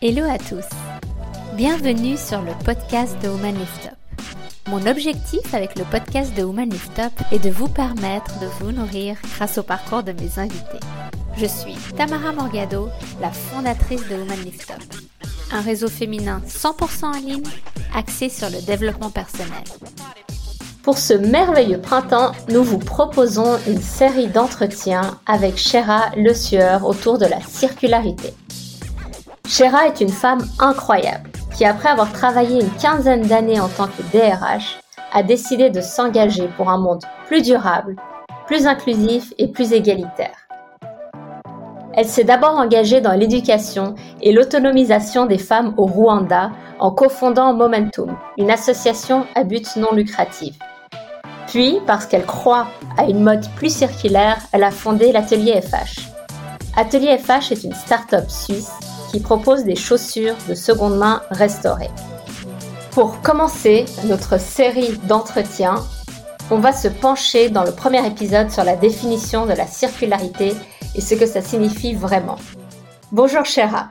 Hello à tous. Bienvenue sur le podcast de Woman Lift Up. Mon objectif avec le podcast de Woman Lift Up est de vous permettre de vous nourrir grâce au parcours de mes invités. Je suis Tamara Morgado, la fondatrice de Woman Lift Up, un réseau féminin 100% en ligne axé sur le développement personnel. Pour ce merveilleux printemps, nous vous proposons une série d'entretiens avec Shera Le Sueur autour de la circularité. Shera est une femme incroyable qui, après avoir travaillé une quinzaine d'années en tant que DRH, a décidé de s'engager pour un monde plus durable, plus inclusif et plus égalitaire. Elle s'est d'abord engagée dans l'éducation et l'autonomisation des femmes au Rwanda en cofondant Momentum, une association à but non lucratif. Puis, parce qu'elle croit à une mode plus circulaire, elle a fondé l'Atelier FH. Atelier FH est une start-up suisse qui propose des chaussures de seconde main restaurées. Pour commencer notre série d'entretiens, on va se pencher dans le premier épisode sur la définition de la circularité et ce que ça signifie vraiment. Bonjour Chéra.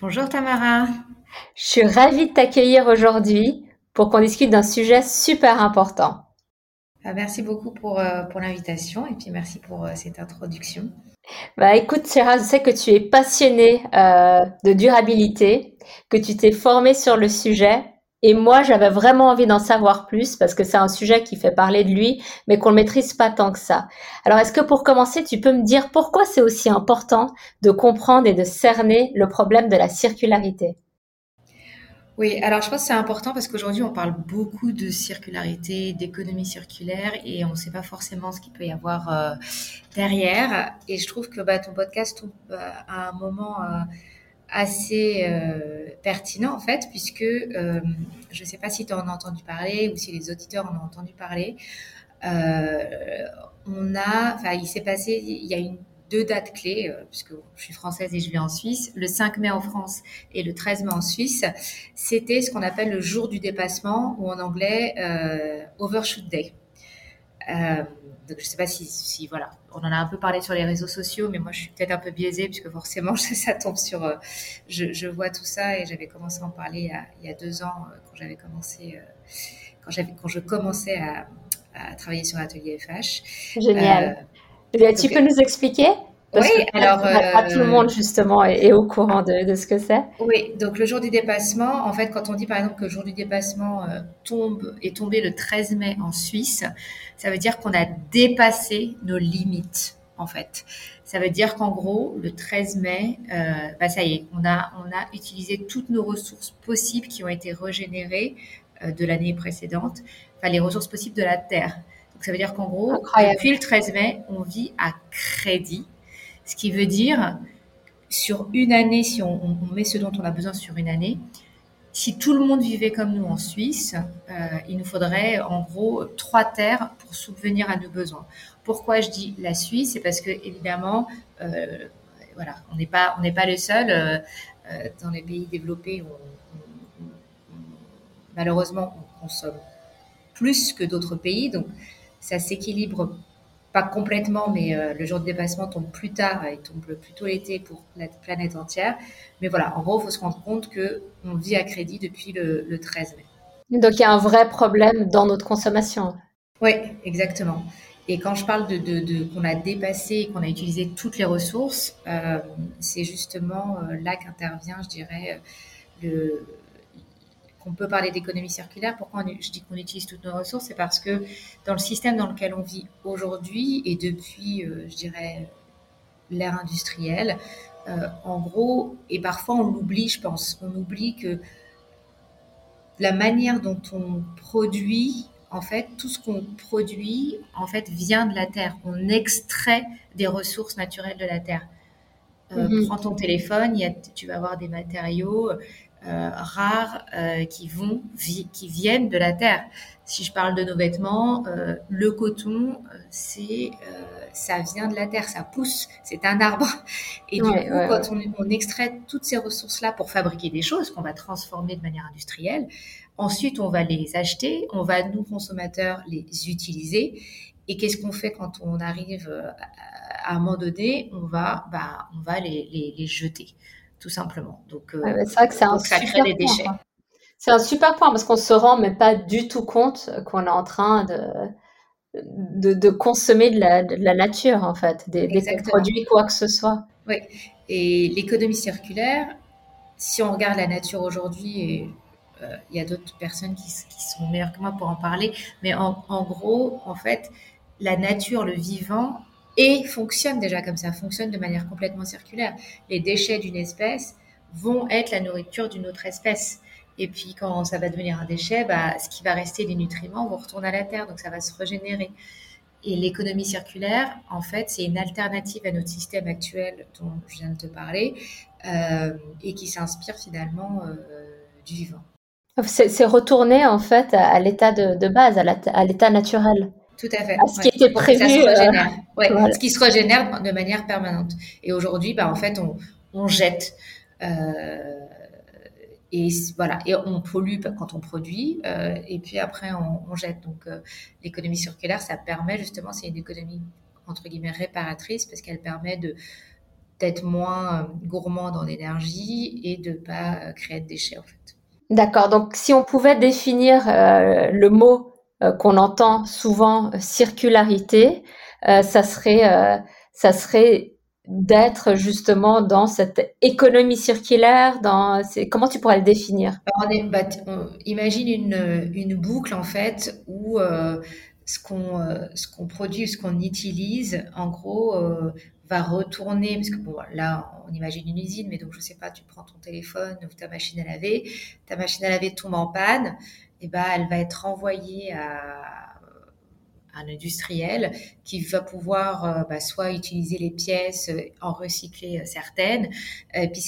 Bonjour Tamara. Je suis ravie de t'accueillir aujourd'hui pour qu'on discute d'un sujet super important. Ah, merci beaucoup pour, euh, pour l'invitation et puis merci pour euh, cette introduction. Bah écoute, Sarah, je sais que tu es passionnée euh, de durabilité, que tu t'es formée sur le sujet. Et moi, j'avais vraiment envie d'en savoir plus parce que c'est un sujet qui fait parler de lui, mais qu'on ne maîtrise pas tant que ça. Alors, est-ce que pour commencer, tu peux me dire pourquoi c'est aussi important de comprendre et de cerner le problème de la circularité? Oui, alors je pense que c'est important parce qu'aujourd'hui on parle beaucoup de circularité, d'économie circulaire et on ne sait pas forcément ce qu'il peut y avoir euh, derrière. Et je trouve que bah, ton podcast tombe euh, à un moment euh, assez pertinent en fait, puisque je ne sais pas si tu en as entendu parler ou si les auditeurs en ont entendu parler. on a, enfin, il s'est passé, il y a une deux dates clés, euh, puisque je suis française et je vis en Suisse, le 5 mai en France et le 13 mai en Suisse, c'était ce qu'on appelle le jour du dépassement, ou en anglais, euh, Overshoot Day. Euh, donc je ne sais pas si, voilà, on en a un peu parlé sur les réseaux sociaux, mais moi je suis peut-être un peu biaisée puisque forcément ça tombe sur, je, vois tout ça et j'avais commencé à en parler il y a, deux ans quand j'avais commencé, quand j'avais, quand je commençais à, à travailler sur l'atelier FH. Génial. Tu peux nous expliquer? Oui, alors pas, tout le monde justement est, au courant de, ce que c'est. Oui, donc le jour du dépassement, en fait, quand on dit par exemple que le jour du dépassement euh, tombe est tombé le 13 mai en Suisse, ça veut dire qu'on a dépassé nos limites, en fait. Ça veut dire qu'en gros, le 13 mai, euh, bah ça y est, on a on a utilisé toutes nos ressources possibles qui ont été régénérées euh, de l'année précédente, enfin les ressources possibles de la terre ça veut dire qu'en gros, depuis le 13 mai, on vit à crédit, ce qui veut dire sur une année, si on, met ce dont on a besoin sur une année, si tout le monde vivait comme nous en Suisse, euh, il nous faudrait en gros trois terres pour subvenir à nos besoins. Pourquoi je dis la Suisse? C'est parce que évidemment, euh, voilà, on n'est pas on n'est pas les seuls euh, dans les pays développés. malheureusement, on consomme plus que d'autres pays, donc ça s'équilibre pas complètement, mais euh, le jour de dépassement tombe plus tard, il tombe plutôt l'été pour la planète entière. Mais voilà, en gros, il faut se rendre compte que on vit à crédit depuis le, 13 mai. Donc il y a un vrai problème dans notre consommation. Oui, exactement. Et quand je parle de, de, qu'on a dépassé, qu'on a utilisé toutes les ressources, euh, c'est justement euh, là qu'intervient, je dirais, le, qu'on peut parler d'économie circulaire. Pourquoi je dis qu'on utilise toutes nos ressources C'est parce que dans le système dans lequel on vit aujourd'hui et depuis, euh, je dirais, l'ère industrielle, euh, en gros, et parfois on l'oublie, je pense, on oublie que la manière dont on produit, en fait, tout ce qu'on produit, en fait, vient de la terre. On extrait des ressources naturelles de la terre. Euh, mm-hmm. Prends ton téléphone, y a, tu vas avoir des matériaux, euh, rares euh, qui vont qui viennent de la terre. Si je parle de nos vêtements, euh, le coton, c'est ça vient de la terre, ça pousse, c'est un arbre. Et du coup, quand On, on, extrait toutes ces ressources-là pour fabriquer des choses qu'on va transformer de manière industrielle, ensuite on va les acheter, on va nous consommateurs les utiliser. Et qu'est-ce qu'on fait quand on arrive à un moment donné On va, bah, on va les, les, les jeter tout simplement. Donc, c'est vrai que c'est un super des déchets. C'est un super point parce qu'on se rend même pas du tout compte qu'on est en train de, de, consommer de la, nature, en fait, des, produits, quoi que ce soit. Oui, et l'économie circulaire, si on regarde la nature aujourd'hui, et euh, il y a d'autres personnes qui, sont meilleures que moi pour en parler, mais en, en, gros, en fait, la nature, le vivant, et fonctionne déjà comme ça, fonctionne de manière complètement circulaire. Les déchets d'une espèce vont être la nourriture d'une autre espèce. Et puis quand ça va devenir un déchet, bah, ce qui va rester, les nutriments, vont retourner à la terre, donc ça va se régénérer. Et l'économie circulaire, en fait, c'est une alternative à notre système actuel dont je viens de te parler, euh, et qui s'inspire finalement euh, du vivant. C'est retourner en fait à, l'état de, base, à l'état naturel. Tout à fait. À ce qui était prévu. se régénère. Euh, ce qui se régénère de manière permanente. Et aujourd'hui, bah, en fait, on, on jette. Euh, et voilà, et on pollue quand on produit, euh, et puis après on, jette. Donc euh, l'économie circulaire, ça permet justement, c'est une économie entre guillemets réparatrice parce qu'elle permet de d'être moins euh, gourmand en énergie et de pas créer de déchets en fait. D'accord. Donc si on pouvait définir le mot qu'on entend souvent circularité, ça serait ça serait d'être justement dans cette économie circulaire comment tu pourrais le définir? Bah, imagine une, une, boucle en fait où euh, ce qu'on euh, ce produit ce qu'on utilise en gros euh, va retourner parce que bon là on imagine une usine mais donc je sais pas tu prends ton téléphone ou ta machine à laver ta machine à laver tombe en panne et ben elle va être renvoyée à un industriel qui va pouvoir euh, bah, soit utiliser les pièces, euh, en recycler euh, certaines, et puis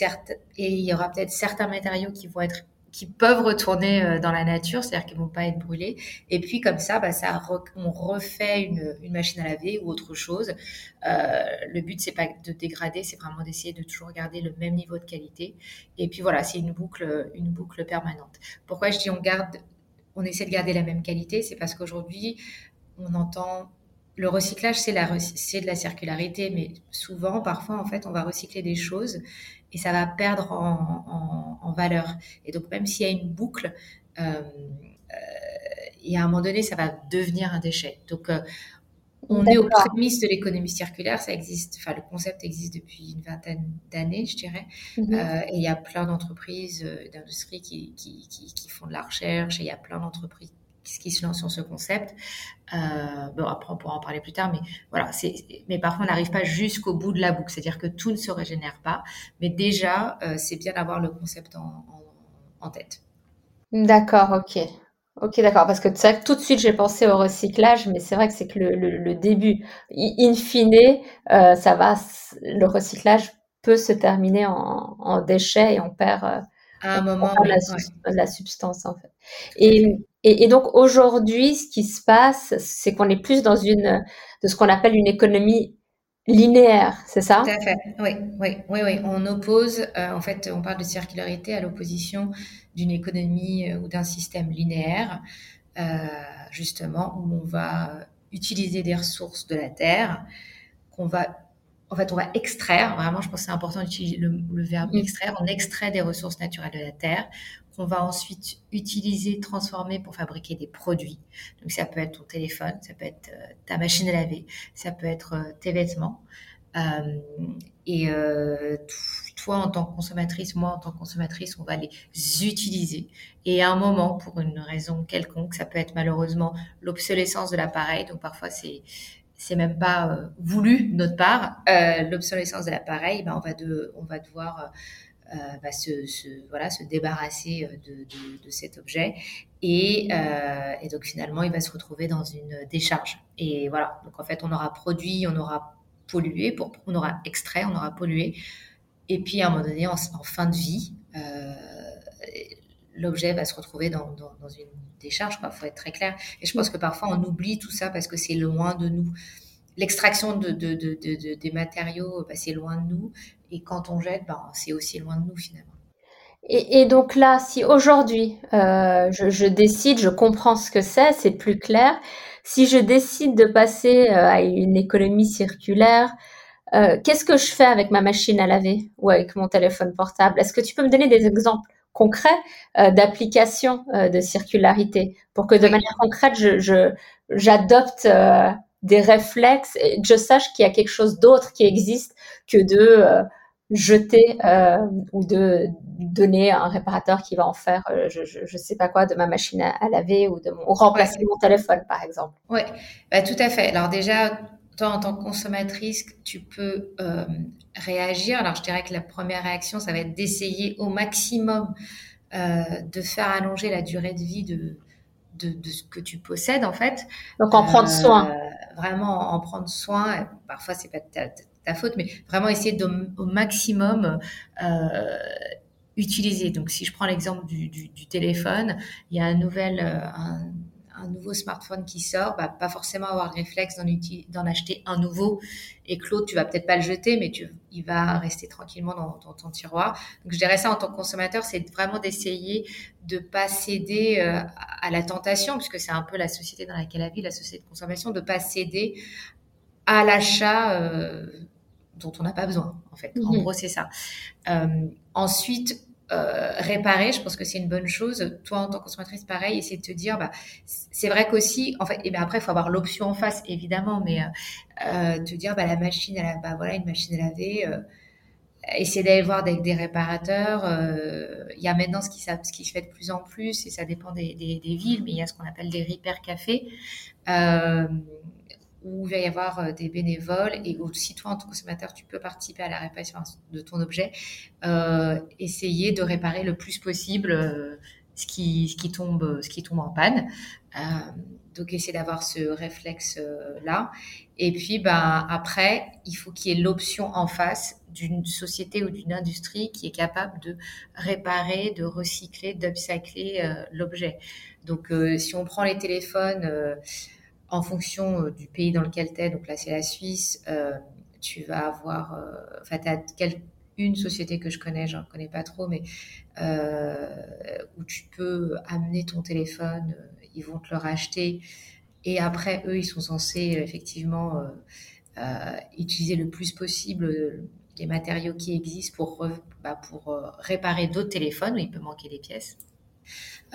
et il y aura peut-être certains matériaux qui vont être qui peuvent retourner dans la nature, c'est-à-dire qu'ils vont pas être brûlés. Et puis comme ça, bah, ça on refait une, une, machine à laver ou autre chose. Euh, le but c'est pas de dégrader, c'est vraiment d'essayer de toujours garder le même niveau de qualité. Et puis voilà, c'est une boucle, une boucle permanente. Pourquoi je dis on garde, on essaie de garder la même qualité, c'est parce qu'aujourd'hui on entend le recyclage, c'est de la circularité, mais souvent, parfois, en fait, on va recycler des choses et ça va perdre en, valeur. Et donc, même s'il y a une boucle, euh, euh, et à un moment donné, ça va devenir un déchet. Donc, euh, on est aux prémices de l'économie circulaire, ça existe, enfin, le concept existe depuis une vingtaine d'années, je dirais. Mhm. et il y a plein d'entreprises, d'industries qui, qui, font de la recherche, et il y a plein d'entreprises qui se lance sur ce concept. Euh, bon, après, on pourra en parler plus tard, mais voilà, mais parfois, on n'arrive pas jusqu'au bout de la boucle, c'est-à-dire que tout ne se régénère pas, mais déjà, euh, c'est bien d'avoir le concept en, en, tête. D'accord, ok. Ok, d'accord, parce que ça, tout de suite, j'ai pensé au recyclage, mais c'est vrai que c'est que le, le, début, in fine, euh, ça va, le recyclage peut se terminer en, en déchets et on perd, euh, à un moment, la, la, substance, en fait. Et, et, et, donc aujourd'hui, ce qui se passe, c'est qu'on est plus dans une de ce qu'on appelle une économie linéaire, c'est ça? Tout à fait. Oui, oui, oui, oui. On oppose, euh, en fait, on parle de circularité à l'opposition d'une économie euh, ou d'un système linéaire, euh, justement, où on va utiliser des ressources de la terre qu'on va en fait, on va extraire, vraiment, je pense que c'est important d'utiliser le, le, verbe extraire, on extrait des ressources naturelles de la terre, qu'on va ensuite utiliser, transformer pour fabriquer des produits. Donc ça peut être ton téléphone, ça peut être euh, ta machine à laver, ça peut être euh, tes vêtements. Euh, et toi, en tant que consommatrice, moi, en tant que consommatrice, on va les utiliser. Et à un moment, pour une raison quelconque, ça peut être malheureusement l'obsolescence de l'appareil. Donc parfois, c'est c'est même pas voulu de notre part. l'obsolescence de l'appareil, ben on va de, on va devoir euh, va se, voilà, se débarrasser euh, de, de, cet objet. Et, euh, et, donc finalement, il va se retrouver dans une décharge. Et voilà, donc en fait, on aura produit, on aura pollué, pour, on aura extrait, on aura pollué. Et puis à un moment donné, en, fin de vie, l'objet va se retrouver dans, dans, dans une décharge. Il faut être très clair. Et je pense que parfois, on oublie tout ça parce que c'est loin de nous l'extraction de, de, de, des matériaux, bah, c'est loin de nous. Et quand on jette, bah, c'est aussi loin de nous finalement. Et, et donc là, si aujourd'hui euh, je, je, décide, je comprends ce que c'est, c'est plus clair. Si je décide de passer euh, à une économie circulaire, qu'est-ce que je fais avec ma machine à laver ou avec mon téléphone portable? Est-ce que tu peux me donner des exemples concrets d'application de circularité pour que de manière concrète, je, j'adopte des réflexes et que je sache qu'il y a quelque chose d'autre qui existe que de jeter euh, ou de donner à un réparateur qui va en faire, euh, je, je, sais pas quoi, de ma machine à, laver ou de mon, remplacer mon téléphone, par exemple. Oui, bah, tout à fait. Alors déjà, toi, en tant que consommatrice, tu peux euh, réagir. Alors, je dirais que la première réaction, ça va être d'essayer au maximum de faire allonger la durée de vie de, de, de, ce que tu possèdes, en fait. Donc, en prendre soin. Vraiment, en prendre soin. Parfois, c'est pas ta faute, mais vraiment essayer de, au maximum euh, utiliser. Donc, si je prends l'exemple du, du, du, téléphone, il y a un nouvel, euh, un, un, nouveau smartphone qui sort, bah, pas forcément avoir le réflexe d'en acheter un nouveau et l'autre, tu vas peut-être pas le jeter, mais tu, il va rester tranquillement dans, dans, ton tiroir. Donc, je dirais ça en tant que consommateur, c'est vraiment d'essayer de pas céder euh, à la tentation, puisque c'est un peu la société dans laquelle elle vit, la société de consommation, de pas céder à l'achat euh, dont on n'a pas besoin, en fait. En mhm. gros, c'est ça. Euh, ensuite, euh, réparer, je pense que c'est une bonne chose. Toi, en tant que consommatrice, pareil, essayer de te dire, bah, c'est vrai qu'aussi, en fait, et bien après, il faut avoir l'option en face, évidemment, mais euh, te dire, bah, la machine, à bah, voilà, une machine à laver, essayer d'aller voir avec des réparateurs. Il y a maintenant ce qui, ce qui se fait de plus en plus, et ça dépend des, villes, mais il y a ce qu'on appelle des repair cafés où il va y avoir euh, des bénévoles et aussi toi en tant que consommateur tu peux participer à la réparation de ton objet, euh, essayer de réparer le plus possible euh, ce qui, ce qui tombe ce qui tombe en panne. Euh, donc essayer d'avoir ce réflexe euh, là. Et puis ben après il faut qu'il y ait l'option en face d'une société ou d'une industrie qui est capable de réparer, de recycler, d'upcycler l'objet. Donc si on prend les téléphones en fonction euh, du pays dans lequel tu es, donc là c'est la Suisse, euh, tu vas avoir, euh, enfin tu as une société que je connais, j'en connais pas trop, mais où tu peux amener ton téléphone, ils vont te le racheter et après eux ils sont censés effectivement utiliser le plus possible les matériaux qui existent pour, bah, pour réparer d'autres téléphones où il peut manquer des pièces.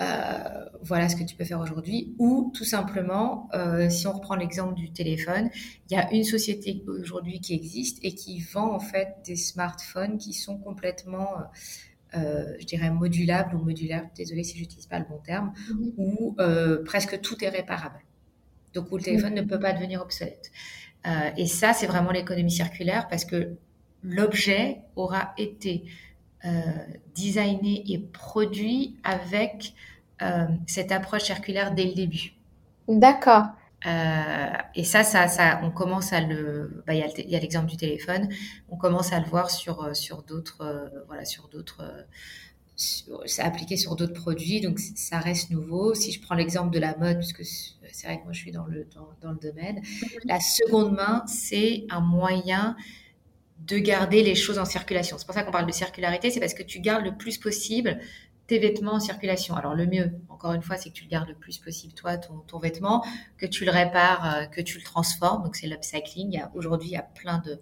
Euh, voilà ce que tu peux faire aujourd'hui. Ou tout simplement, euh, si on reprend l'exemple du téléphone, il y a une société aujourd'hui qui existe et qui vend en fait des smartphones qui sont complètement, euh, je dirais, modulables ou modulaires. Désolée si j'utilise pas le bon terme. Mm-hmm. Où presque tout est réparable. Donc où le téléphone ne peut pas devenir obsolète. et ça, c'est vraiment l'économie circulaire parce que l'objet aura été designé et produit avec euh, cette approche circulaire dès le début. D'accord. Euh, et ça, ça, ça, on commence à le. Bah, il y a l'exemple du téléphone. On commence à le voir sur sur d'autres, voilà, sur d'autres. C'est appliqué sur d'autres produits, donc ça reste nouveau. Si je prends l'exemple de la mode, puisque c'est vrai que moi je suis dans le dans, dans le domaine, la seconde main, c'est un moyen de garder les choses en circulation. C'est pour ça qu'on parle de circularité, c'est parce que tu gardes le plus possible tes vêtements en circulation. Alors le mieux, encore une fois, c'est que tu gardes le plus possible, toi, ton, vêtement, que tu le répares, euh, que tu le transformes. Donc c'est l'upcycling. Aujourd'hui, il y a plein de...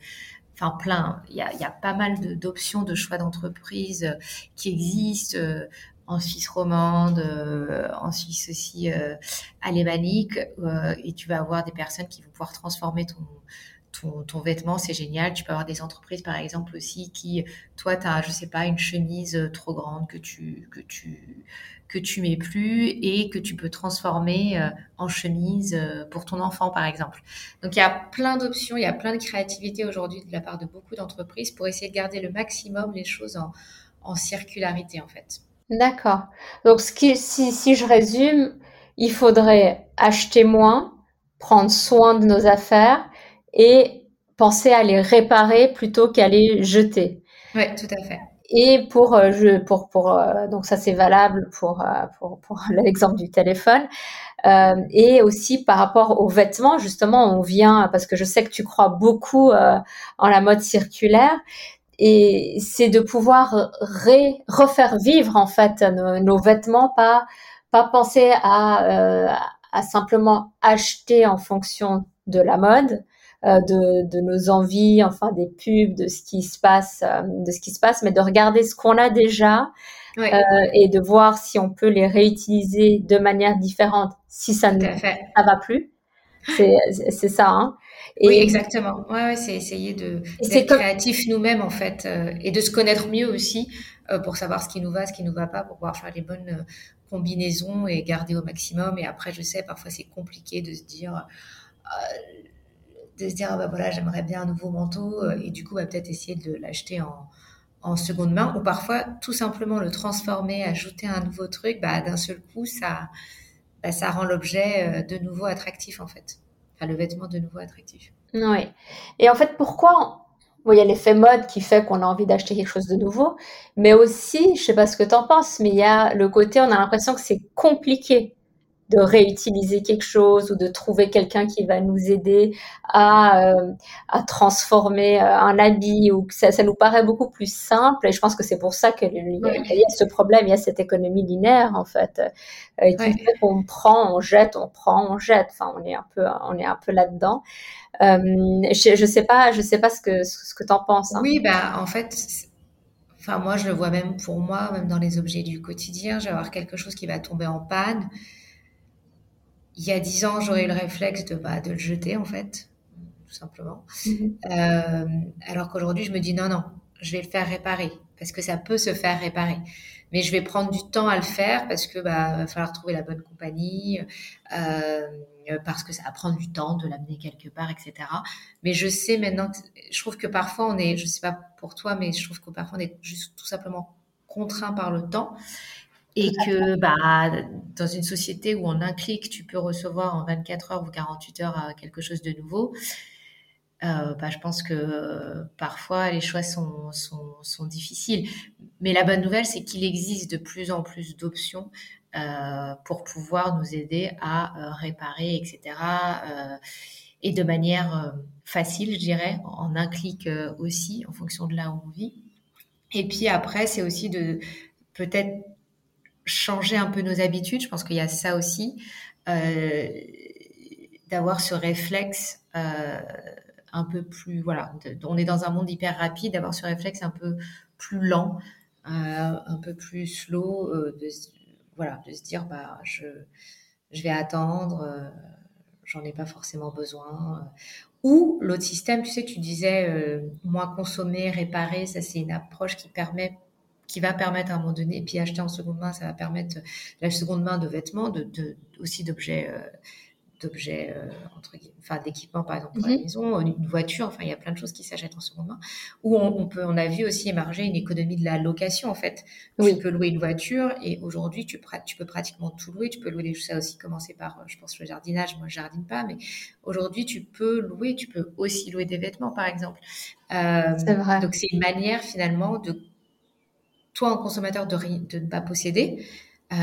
Enfin, plein. Il y a, pas mal d'options, de, choix d'entreprise euh, qui existent euh, en Suisse romande, en Suisse aussi alémanique, et tu vas avoir des personnes qui vont pouvoir transformer ton, ton, vêtement, c'est génial. Tu peux avoir des entreprises, par exemple, aussi qui, toi, tu as, je sais pas, une chemise euh, trop grande que tu, que tu, que tu mets plus et que tu peux transformer euh, en chemise euh, pour ton enfant, par exemple. Donc, il y a plein d'options, il y a plein de créativité aujourd'hui de la part de beaucoup d'entreprises pour essayer de garder le maximum les choses en, en circularité, en fait. D'accord. Donc, si, si je résume, il faudrait acheter moins, prendre soin de nos affaires et penser à les réparer plutôt qu'à les jeter. Oui, tout à fait. Et pour, euh, je, pour, pour euh, donc ça c'est valable pour, euh, pour, pour l'exemple du téléphone. Euh, et aussi par rapport aux vêtements, justement, on vient parce que je sais que tu crois beaucoup euh, en la mode circulaire. Et c'est de pouvoir ré, refaire vivre en fait nos, nos vêtements, pas pas penser à, à simplement acheter en fonction de la mode, de, de, nos envies, enfin des pubs, de ce qui se passe, de ce qui se passe, mais de regarder ce qu'on a déjà et de voir si on peut les réutiliser de manière différente si ça ne ça va plus. C'est ça. Hein. oui, exactement. Ouais, ouais c'est essayer de d'être créatif nous-mêmes en fait euh, et de se connaître mieux aussi euh, pour savoir ce qui nous va, ce qui nous va pas, pour pouvoir faire les bonnes euh, combinaisons et garder au maximum. Et après, je sais, parfois c'est compliqué de se dire de se dire ah bah voilà j'aimerais bien un nouveau manteau et du coup va peut-être essayer de l'acheter en, en seconde main ou parfois tout simplement le transformer, ajouter un nouveau truc, bah, d'un seul coup ça bah, ça rend l'objet de nouveau attractif en fait le vêtement de nouveau attractif. Oui. Et en fait, pourquoi il y a l'effet mode qui fait qu'on a envie d'acheter quelque chose de nouveau, mais aussi, je sais pas ce que tu en penses, mais il y a le côté, on a l'impression que c'est compliqué de réutiliser quelque chose ou de trouver quelqu'un qui va nous aider à, euh, à transformer euh, un habit ou ça, ça, nous paraît beaucoup plus simple et je pense que c'est pour ça qu'il y, y, a ce problème, il y a cette économie linéaire en fait euh, qui fait qu'on prend, on jette, on prend, on jette. Enfin, on est un peu, on est un peu là-dedans. Euh, je, je sais pas, je sais pas ce que ce que t'en penses. Hein. Oui, bah en fait, enfin moi je le vois même pour moi, même dans les objets du quotidien, je vais avoir quelque chose qui va tomber en panne il y a dix ans, j'aurais eu le réflexe de, bah, de le jeter, en fait, tout simplement. Mhm. Euh, alors qu'aujourd'hui, je me dis non, non, je vais le faire réparer parce que ça peut se faire réparer. Mais je vais prendre du temps à le faire parce que bah va falloir trouver la bonne compagnie, euh, parce que ça va prendre du temps de l'amener quelque part, etc. Mais je sais maintenant, que, je trouve que parfois on est, je sais pas pour toi, mais je trouve que parfois on est juste tout simplement contraint par le temps et que bah, dans une société où en un clic, tu peux recevoir en 24 heures ou 48 heures euh, quelque chose de nouveau, euh, bah, je pense que euh, parfois les choix sont, sont, sont, difficiles. Mais la bonne nouvelle, c'est qu'il existe de plus en plus d'options euh, pour pouvoir nous aider à réparer, etc. et de manière facile, je dirais, en un clic aussi, en fonction de là où on vit. Et puis après, c'est aussi de peut-être changer un peu nos habitudes. Je pense qu'il y a ça aussi, euh, d'avoir ce réflexe euh, un peu plus, voilà, on est dans un monde hyper rapide, d'avoir ce réflexe un peu plus lent, euh, un peu plus slow, de, voilà, de se dire, bah, je, je vais attendre, j'en ai pas forcément besoin. Ou l'autre système, tu sais, tu disais moins consommer, réparer, ça c'est une approche qui permet qui va permettre à un moment donné, et puis acheter en seconde main, ça va permettre la seconde main de vêtements, de, de aussi d'objets, euh, d'objets euh, entre enfin d'équipements par exemple pour la mhm. maison, une voiture, enfin il y a plein de choses qui s'achètent en seconde main. Ou on, peut, on a vu aussi émerger une économie de la location en fait. Tu peux louer une voiture et aujourd'hui tu, tu peux pratiquement tout louer. Tu peux louer des choses, ça aussi commencer par, je pense le jardinage. Moi je jardine pas, mais aujourd'hui tu peux louer, tu peux aussi louer des vêtements par exemple. Euh, c'est vrai. Donc c'est une manière finalement de toi en consommateur de, ne pas posséder euh,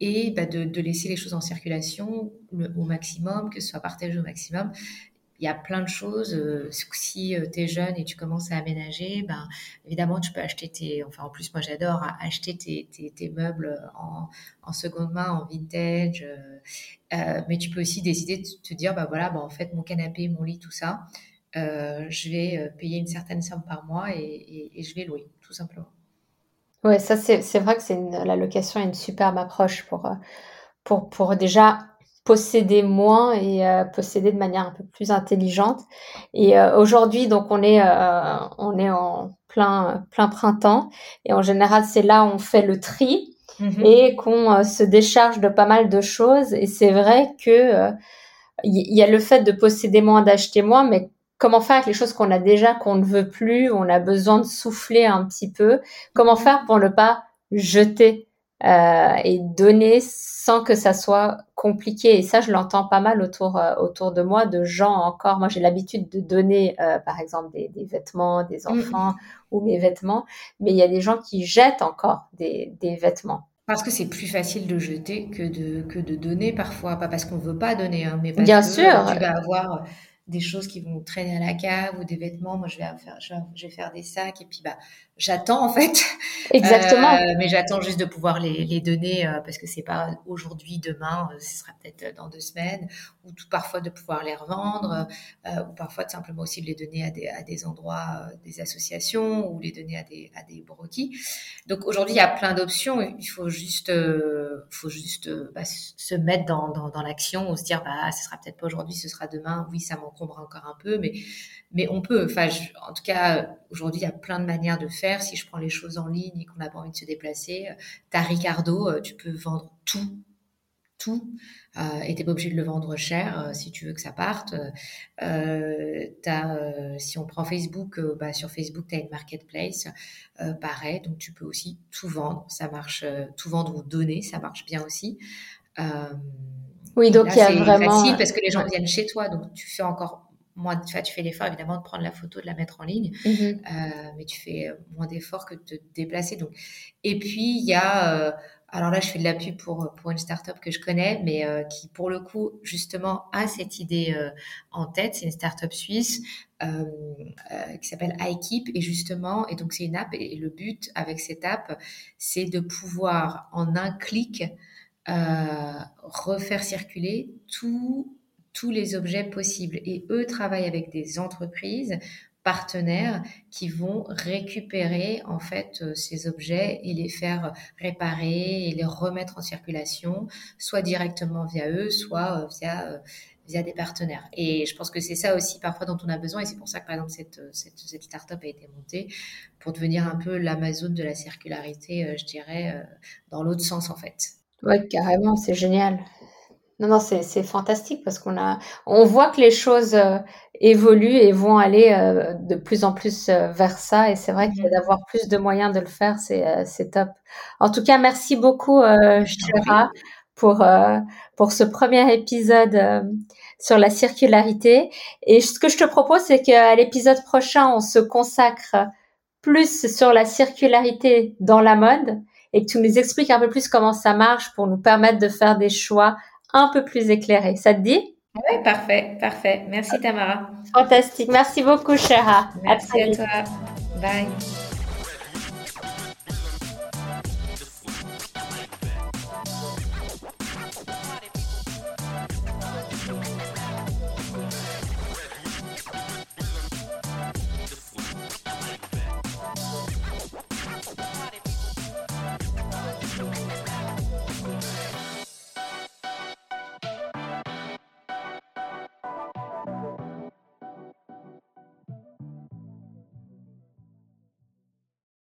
et bah, de, laisser les choses en circulation au maximum, que ce soit partagé au maximum. Il y a plein de choses. Euh, si euh, tu es jeune et tu commences à aménager, ben, évidemment, tu peux acheter tes... Enfin, en plus, moi, j'adore acheter tes, meubles en, en, seconde main, en vintage. Mais tu peux aussi décider de te dire, bah voilà, bah, en fait, mon canapé, mon lit, tout ça, je vais payer une certaine somme par mois et je vais louer, tout simplement. Ouais, ça c'est vrai que c'est la location est une superbe approche pour, euh, pour pour déjà posséder moins et euh, posséder de manière un peu plus intelligente. Et euh, aujourd'hui donc on est, on est en plein plein printemps et en général c'est là où on fait le tri mmh et qu'on, se décharge de pas mal de choses. Et c'est vrai que, il y a le fait de posséder moins, d'acheter moins mais comment faire avec les choses qu'on a déjà, qu'on ne veut plus, on a besoin de souffler un petit peu. Comment mhm. faire pour ne pas jeter euh, et donner sans que ça soit compliqué. Et ça, je l'entends pas mal autour euh, autour de moi, de gens encore. Moi, j'ai l'habitude de donner, euh, par exemple, des, des, vêtements des mhm. enfants ou mes vêtements, mais il y a des gens qui jettent encore des, des vêtements. Parce que c'est plus facile de jeter que de, que de donner parfois, pas parce qu'on veut pas donner, hein, mais parce Bien que sûr. tu vas avoir des choses qui vont traîner à la cave ou des vêtements. Moi, je vais faire, je vais faire des sacs et puis bah, j'attends en fait. Exactement. Euh, mais j'attends juste de pouvoir les, les donner euh, parce que c'est pas aujourd'hui, demain, euh, ce sera peut-être dans deux semaines ou tout parfois de pouvoir les revendre ou parfois de simplement aussi de les donner à des, à des endroits, des associations ou les donner à des, à des broquis. Donc aujourd'hui, il y a plein d'options. Il faut juste, faut juste bah, se mettre dans, dans, dans l'action ou se dire bah ce sera peut-être pas aujourd'hui, ce sera demain. Oui, ça manque encore un peu, mais, mais on peut. Enfin, en tout cas, aujourd'hui, il y a plein de manières de faire. Si je prends les choses en ligne et qu'on n'a pas envie de se déplacer, euh, tu as Ricardo, euh, tu peux vendre tout tout euh, et t'es pas obligé de le vendre cher si tu veux que ça parte. Euh, as, si on prend Facebook, bah, sur Facebook tu as une marketplace, pareil, donc tu peux aussi tout vendre, ça marche, tout vendre ou donner, ça marche bien aussi. Oui, donc il y a vraiment. facile parce que les gens viennent chez toi, donc tu fais encore moins. Enfin, tu fais l'effort évidemment de prendre la photo, de la mettre en ligne, mm-hmm. euh, mais tu fais moins d'efforts que de te déplacer. Donc, et puis il y a. Euh, alors là, je fais de la pub pour pour une startup que je connais, mais euh, qui pour le coup justement a cette idée en tête. C'est une startup suisse qui s'appelle iKeep et justement, et donc c'est une app et le but avec cette app, c'est de pouvoir en un clic euh, refaire circuler tous tous les objets possibles. Et eux travaillent avec des entreprises partenaires qui vont récupérer en fait euh, ces objets et les faire réparer et les remettre en circulation, soit directement via eux, soit euh, via via des partenaires. Et je pense que c'est ça aussi parfois dont on a besoin, et c'est pour ça que par exemple cette, cette, cette start-up a été montée pour devenir un peu l'Amazon de la circularité, je dirais, dans l'autre sens en fait. Ouais, carrément, c'est génial. Non, non, c'est fantastique parce qu'on a, on voit que les choses euh, évoluent et vont aller euh, de plus en plus euh, vers ça. Et c'est vrai que d'avoir plus de moyens de le faire, c'est c'est top. En tout cas, merci beaucoup, Chira, pour pour ce premier épisode sur la circularité. Et ce que je te propose, c'est qu'à l'épisode prochain, on se consacre plus sur la circularité dans la mode et que tu nous expliques un peu plus comment ça marche pour nous permettre de faire des choix un peu plus éclairés. Ça te dit? Oui, parfait, parfait. Merci Tamara. Fantastique. Merci beaucoup, Chéra. Merci à, à toi. Bye.